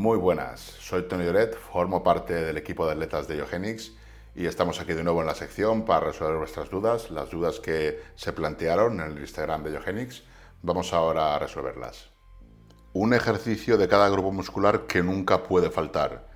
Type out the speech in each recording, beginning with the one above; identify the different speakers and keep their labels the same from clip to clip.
Speaker 1: Muy buenas, soy Tony Doret, formo parte del equipo de atletas de Iogenics y estamos aquí de nuevo en la sección para resolver vuestras dudas, las dudas que se plantearon en el Instagram de Iogenics. Vamos ahora a resolverlas. Un ejercicio de cada grupo muscular que nunca puede faltar.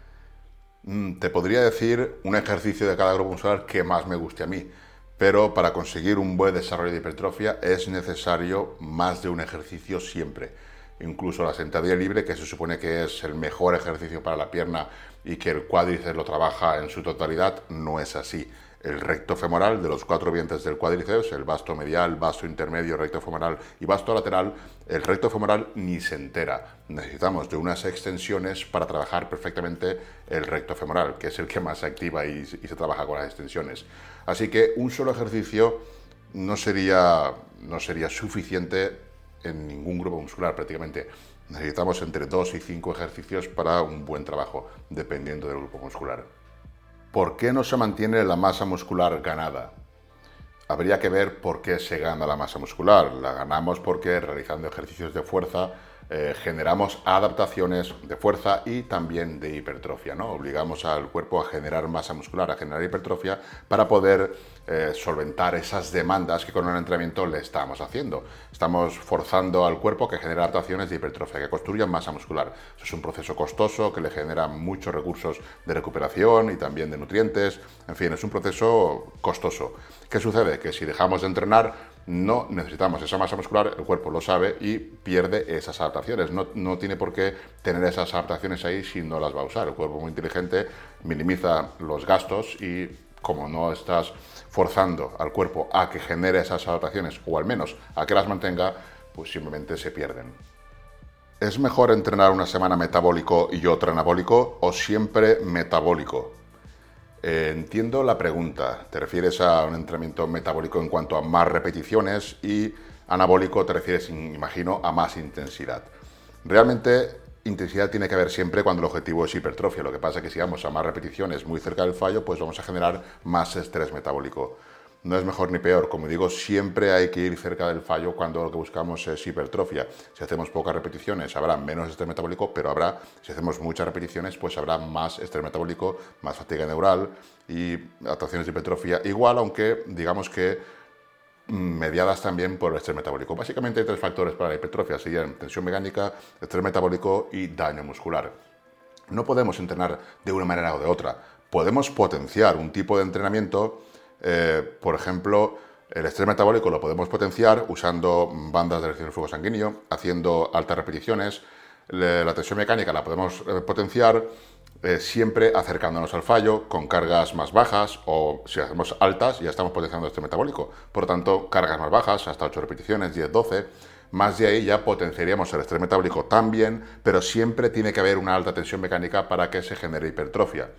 Speaker 1: Mm, te podría decir un ejercicio de cada grupo muscular que más me guste a mí, pero para conseguir un buen desarrollo de hipertrofia es necesario más de un ejercicio siempre incluso la sentadilla libre, que se supone que es el mejor ejercicio para la pierna y que el cuádriceps lo trabaja en su totalidad, no es así. El recto femoral de los cuatro dientes del cuádriceps, el vasto medial, vasto intermedio, recto femoral y vasto lateral, el recto femoral ni se entera. Necesitamos de unas extensiones para trabajar perfectamente el recto femoral, que es el que más se activa y, y se trabaja con las extensiones. Así que un solo ejercicio no sería, no sería suficiente en ningún grupo muscular prácticamente. Necesitamos entre 2 y 5 ejercicios para un buen trabajo, dependiendo del grupo muscular. ¿Por qué no se mantiene la masa muscular ganada? Habría que ver por qué se gana la masa muscular. La ganamos porque realizando ejercicios de fuerza eh, generamos adaptaciones de fuerza y también de hipertrofia. ¿no? Obligamos al cuerpo a generar masa muscular, a generar hipertrofia para poder eh, solventar esas demandas que con un entrenamiento le estamos haciendo. Estamos forzando al cuerpo que genere adaptaciones de hipertrofia, que construyan masa muscular. Es un proceso costoso que le genera muchos recursos de recuperación y también de nutrientes. En fin, es un proceso costoso. ¿Qué sucede? Que si dejamos de entrenar, no necesitamos esa masa muscular, el cuerpo lo sabe y pierde esas adaptaciones. No, tiene por qué tener esas adaptaciones ahí si no las va a usar. El cuerpo muy inteligente minimiza los gastos y como no estás forzando al cuerpo a que genere esas adaptaciones o al menos a que las mantenga, pues simplemente se pierden. ¿Es mejor entrenar una semana metabólico y otra anabólico o siempre metabólico? Eh, entiendo la pregunta. Te refieres a un entrenamiento metabólico en cuanto a más repeticiones y anabólico te refieres, imagino, a más intensidad. Realmente intensidad tiene que haber siempre cuando el objetivo es hipertrofia. Lo que pasa es que si vamos a más repeticiones muy cerca del fallo, pues vamos a generar más estrés metabólico no es mejor ni peor. Como digo, siempre hay que ir cerca del fallo cuando lo que buscamos es hipertrofia. Si hacemos pocas repeticiones, habrá menos estrés metabólico, pero habrá, si hacemos muchas repeticiones, pues habrá más estrés metabólico, más fatiga neural y actuaciones de hipertrofia igual, aunque digamos que mm, mediadas también por el estrés metabólico. Básicamente hay tres factores para la hipertrofia, serían tensión mecánica, estrés metabólico y daño muscular. No podemos entrenar de una manera o de otra. Podemos potenciar un tipo de entrenamiento eh, por ejemplo, el estrés metabólico lo podemos potenciar usando bandas de elección del flujo sanguíneo, haciendo altas repeticiones. La tensión mecánica la podemos eh, potenciar eh, siempre acercándonos al fallo con cargas más bajas o si hacemos altas ya estamos potenciando el estrés metabólico. Por lo tanto, cargas más bajas, hasta 8 repeticiones, 10, 12. Más de ahí ya potenciaríamos el estrés metabólico también, pero siempre tiene que haber una alta tensión mecánica para que se genere hipertrofia.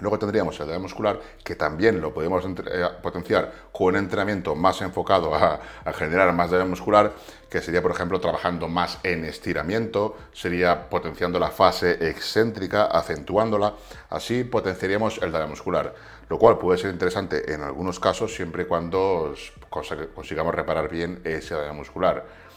Speaker 1: Luego tendríamos el daño muscular, que también lo podemos eh, potenciar con un entrenamiento más enfocado a, generar más daño muscular, que sería, por ejemplo, trabajando más en estiramiento, sería potenciando la fase excéntrica, acentuándola, así potenciaríamos el daño muscular, lo cual puede ser interesante en algunos casos siempre y cuando consigamos reparar bien ese daño muscular.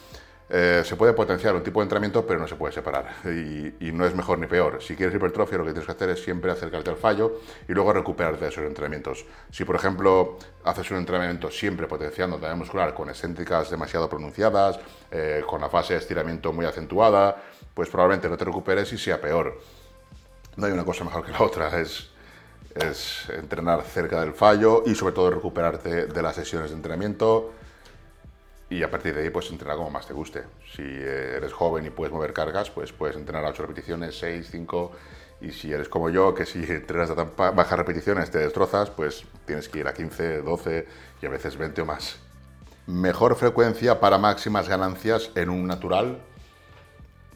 Speaker 1: Eh, se puede potenciar un tipo de entrenamiento, pero no se puede separar. Y, no es mejor ni peor. Si quieres hipertrofia, lo que tienes que hacer es siempre acercarte al fallo y luego recuperarte de esos entrenamientos. Si, por ejemplo, haces un entrenamiento siempre potenciando daño muscular con excéntricas demasiado pronunciadas, eh, con la fase de estiramiento muy acentuada, pues probablemente no te recuperes y sea peor. No hay una cosa mejor que la otra. Es, es entrenar cerca del fallo y sobre todo recuperarte de las sesiones de entrenamiento y a partir de ahí pues entrenar como más te guste. Si eres joven y puedes mover cargas, pues puedes entrenar a 8 repeticiones, 6, 5 y si eres como yo, que si entrenas a tan bajas repeticiones te destrozas, pues tienes que ir a 15, 12 y a veces 20 o más. Mejor frecuencia para máximas ganancias en un natural,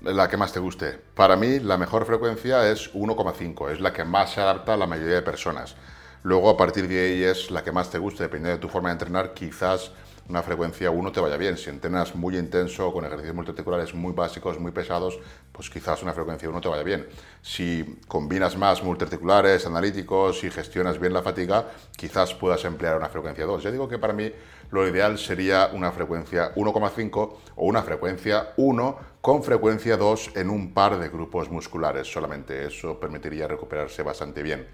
Speaker 1: la que más te guste. Para mí la mejor frecuencia es 1,5, es la que más se adapta a la mayoría de personas. Luego a partir de ahí es la que más te guste, dependiendo de tu forma de entrenar, quizás una frecuencia 1 te vaya bien. Si entrenas muy intenso, con ejercicios multiarticulares muy básicos, muy pesados, pues quizás una frecuencia 1 te vaya bien. Si combinas más multiarticulares, analíticos y gestionas bien la fatiga, quizás puedas emplear una frecuencia 2. Ya digo que para mí lo ideal sería una frecuencia 1,5 o una frecuencia 1 con frecuencia 2 en un par de grupos musculares solamente. Eso permitiría recuperarse bastante bien.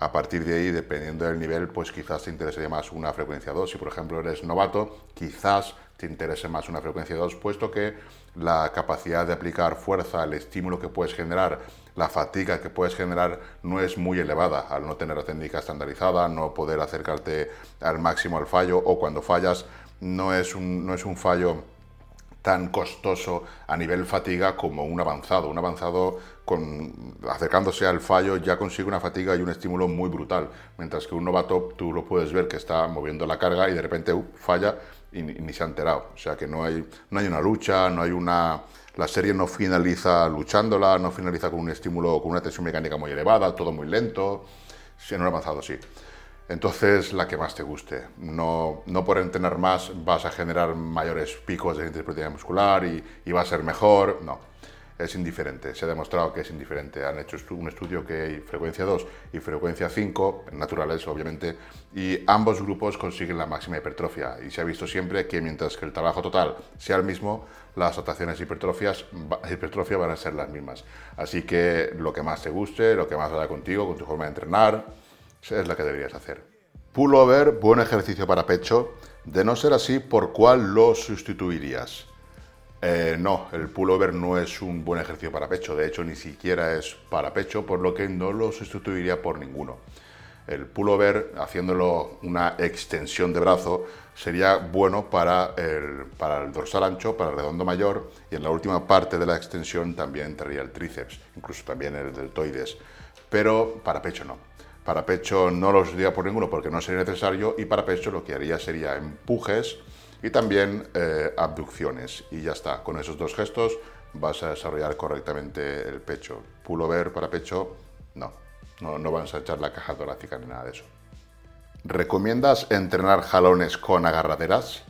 Speaker 1: A partir de ahí, dependiendo del nivel, pues quizás te interesaría más una frecuencia 2. Si por ejemplo eres novato, quizás te interese más una frecuencia 2, puesto que la capacidad de aplicar fuerza, el estímulo que puedes generar, la fatiga que puedes generar no es muy elevada al no tener la técnica estandarizada, no poder acercarte al máximo al fallo o cuando fallas no es un, no es un fallo tan costoso a nivel fatiga como un avanzado. Un avanzado con, acercándose al fallo ya consigue una fatiga y un estímulo muy brutal, mientras que un novato tú lo puedes ver que está moviendo la carga y de repente uh, falla y ni, se ha enterado. O sea que no hay, no hay una lucha, no hay una... La serie no finaliza luchándola, no finaliza con un estímulo, con una tensión mecánica muy elevada, todo muy lento. En un avanzado sí. Entonces, la que más te guste. No, no por entrenar más vas a generar mayores picos de hipertrofia muscular y, y va a ser mejor. No, es indiferente. Se ha demostrado que es indiferente. Han hecho un estudio que hay frecuencia 2 y frecuencia 5, naturales obviamente, y ambos grupos consiguen la máxima hipertrofia. Y se ha visto siempre que mientras que el trabajo total sea el mismo, las adaptaciones hipertrofias, hipertrofia van a ser las mismas. Así que lo que más te guste, lo que más vaya contigo, con tu forma de entrenar, es la que deberías hacer. Pullover, buen ejercicio para pecho. De no ser así, ¿por cuál lo sustituirías? Eh, no, el pullover no es un buen ejercicio para pecho, de hecho ni siquiera es para pecho, por lo que no lo sustituiría por ninguno. El pullover, haciéndolo una extensión de brazo, sería bueno para el, para el dorsal ancho, para el redondo mayor, y en la última parte de la extensión también entraría el tríceps, incluso también el deltoides, pero para pecho no. Para pecho no lo sustituiría por ninguno porque no sería necesario, y para pecho lo que haría sería empujes, y también eh, abducciones. Y ya está, con esos dos gestos vas a desarrollar correctamente el pecho. Pullover para pecho, no, no, no vas a echar la caja torácica ni nada de eso. ¿Recomiendas entrenar jalones con agarraderas?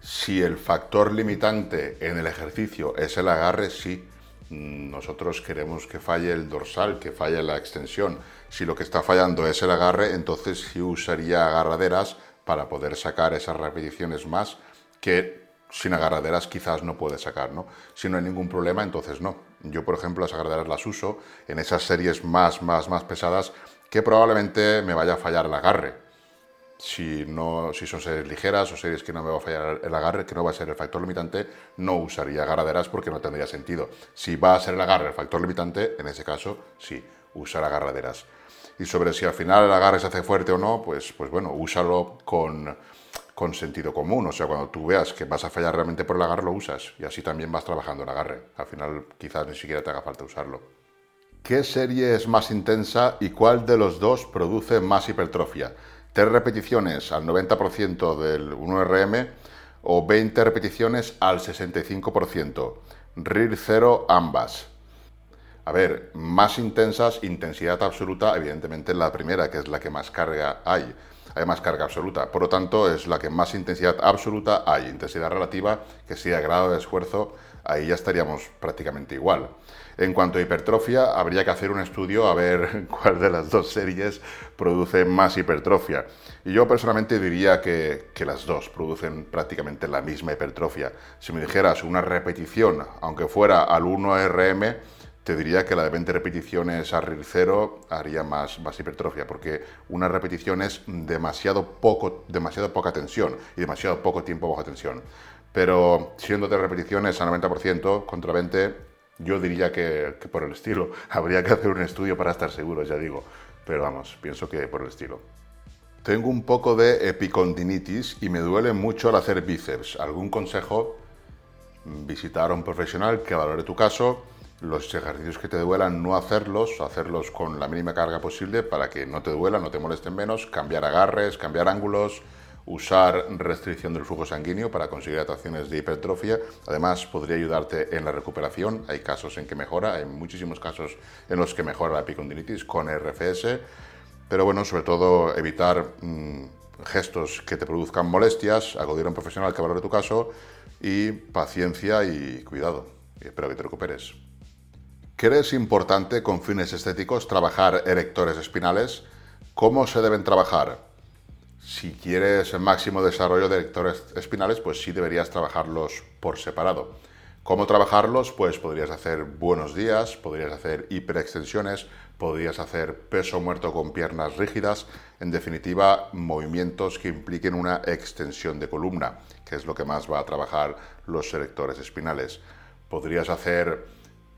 Speaker 1: Si el factor limitante en el ejercicio es el agarre, sí. Nosotros queremos que falle el dorsal, que falle la extensión. Si lo que está fallando es el agarre, entonces sí usaría agarraderas para poder sacar esas repeticiones más que sin agarraderas quizás no puede sacar, ¿no? Si no hay ningún problema, entonces no. Yo, por ejemplo, las agarraderas las uso en esas series más, más, más pesadas que probablemente me vaya a fallar el agarre. Si, no, si son series ligeras o series que no me va a fallar el agarre, que no va a ser el factor limitante, no usaría agarraderas porque no tendría sentido. Si va a ser el agarre el factor limitante, en ese caso sí, usar agarraderas y sobre si al final el agarre se hace fuerte o no, pues, pues bueno, úsalo con, con sentido común. O sea, cuando tú veas que vas a fallar realmente por el agarre, lo usas y así también vas trabajando el agarre. Al final quizás ni siquiera te haga falta usarlo. ¿Qué serie es más intensa y cuál de los dos produce más hipertrofia? ¿Tres repeticiones al 90% del 1RM o 20 repeticiones al 65%? RIR 0 ambas. A ver, más intensas, intensidad absoluta, evidentemente la primera, que es la que más carga hay. Hay más carga absoluta. Por lo tanto, es la que más intensidad absoluta hay. Intensidad relativa, que sea grado de esfuerzo, ahí ya estaríamos prácticamente igual. En cuanto a hipertrofia, habría que hacer un estudio a ver cuál de las dos series produce más hipertrofia. Y yo personalmente diría que, que, las dos producen prácticamente la misma hipertrofia. Si me dijeras una repetición, aunque fuera al 1RM, te diría que la de 20 repeticiones a RIR 0 haría más, más hipertrofia, porque una repetición es demasiado, poco, demasiado poca tensión y demasiado poco tiempo bajo tensión. Pero siendo de repeticiones a 90% contra 20, yo diría que, que por el estilo. Habría que hacer un estudio para estar seguros, ya digo. Pero vamos, pienso que por el estilo. Tengo un poco de epicondinitis y me duele mucho al hacer bíceps. ¿Algún consejo? Visitar a un profesional que valore tu caso los ejercicios que te duelan no hacerlos, hacerlos con la mínima carga posible para que no te duela, no te molesten menos, cambiar agarres, cambiar ángulos, usar restricción del flujo sanguíneo para conseguir actuaciones de hipertrofia. Además, podría ayudarte en la recuperación. Hay casos en que mejora, hay muchísimos casos en los que mejora la epicondilitis con RFS. Pero bueno, sobre todo evitar mm, gestos que te produzcan molestias, acudir a un profesional que valore tu caso y paciencia y cuidado. espero que te recuperes. ¿Crees importante con fines estéticos trabajar erectores espinales? ¿Cómo se deben trabajar? Si quieres el máximo desarrollo de erectores espinales, pues sí deberías trabajarlos por separado. ¿Cómo trabajarlos? Pues podrías hacer buenos días, podrías hacer hiperextensiones, podrías hacer peso muerto con piernas rígidas, en definitiva, movimientos que impliquen una extensión de columna, que es lo que más va a trabajar los selectores espinales. Podrías hacer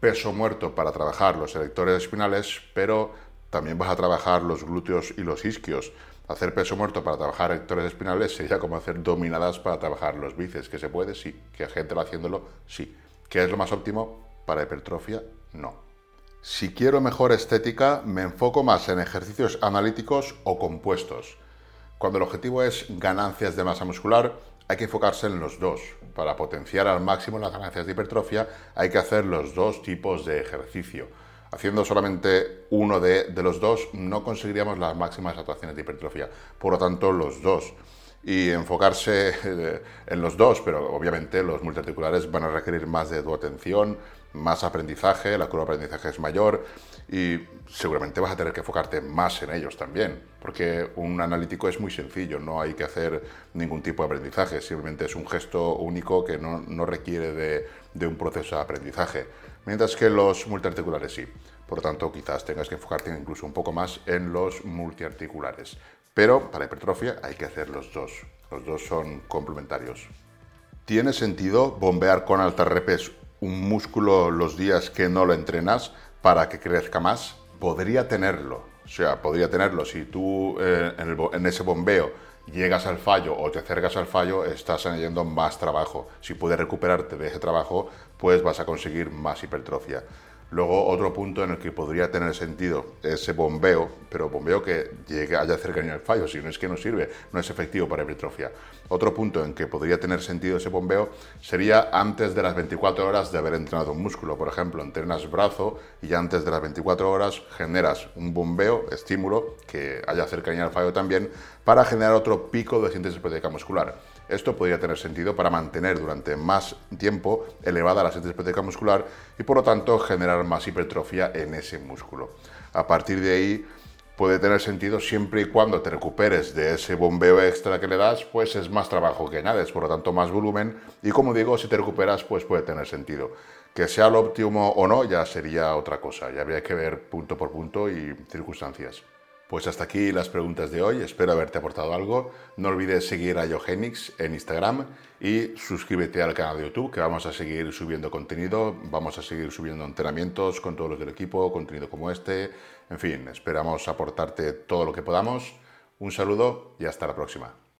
Speaker 1: peso muerto para trabajar los selectores espinales, pero también vas a trabajar los glúteos y los isquios. Hacer peso muerto para trabajar erectores espinales sería como hacer dominadas para trabajar los bíceps. ¿Que se puede? Sí. ¿Que hay gente va haciéndolo? Sí. ¿Qué es lo más óptimo? Para hipertrofia, no. Si quiero mejor estética, me enfoco más en ejercicios analíticos o compuestos. Cuando el objetivo es ganancias de masa muscular, hay que enfocarse en los dos. Para potenciar al máximo las ganancias de hipertrofia, hay que hacer los dos tipos de ejercicio haciendo solamente uno de, los dos no conseguiríamos las máximas actuaciones de hipertrofia. Por lo tanto, los dos. Y enfocarse eh, en los dos, pero obviamente los multiarticulares van a requerir más de tu atención, más aprendizaje, la curva de aprendizaje es mayor y seguramente vas a tener que enfocarte más en ellos también, porque un analítico es muy sencillo, no hay que hacer ningún tipo de aprendizaje, simplemente es un gesto único que no, requiere de, de un proceso de aprendizaje mientras que los multiarticulares sí. Por lo tanto, quizás tengas que enfocarte incluso un poco más en los multiarticulares. Pero para hipertrofia hay que hacer los dos. Los dos son complementarios. ¿Tiene sentido bombear con altas repes un músculo los días que no lo entrenas para que crezca más? Podría tenerlo. O sea, podría tenerlo. Si tú eh, en, en ese bombeo llegas al fallo o te acercas al fallo, estás añadiendo más trabajo. Si puedes recuperarte de ese trabajo, pues vas a conseguir más hipertrofia. Luego, otro punto en el que podría tener sentido ese bombeo, pero bombeo que llegue haya cercanía al fallo, si no es que no sirve, no es efectivo para hipertrofia. Otro punto en que podría tener sentido ese bombeo sería antes de las 24 horas de haber entrenado un músculo. Por ejemplo, entrenas brazo y antes de las 24 horas generas un bombeo, estímulo, que haya cercanía al fallo también, para generar otro pico de síntesis proteica muscular. Esto podría tener sentido para mantener durante más tiempo elevada la proteica muscular y por lo tanto generar más hipertrofia en ese músculo. A partir de ahí puede tener sentido siempre y cuando te recuperes de ese bombeo extra que le das, pues es más trabajo que añades, por lo tanto más volumen y como digo, si te recuperas pues puede tener sentido. Que sea lo óptimo o no ya sería otra cosa, ya habría que ver punto por punto y circunstancias. Pues hasta aquí las preguntas de hoy, espero haberte aportado algo. No olvides seguir a Yogenix en Instagram y suscríbete al canal de YouTube que vamos a seguir subiendo contenido, vamos a seguir subiendo entrenamientos con todos los del equipo, contenido como este. En fin, esperamos aportarte todo lo que podamos. Un saludo y hasta la próxima.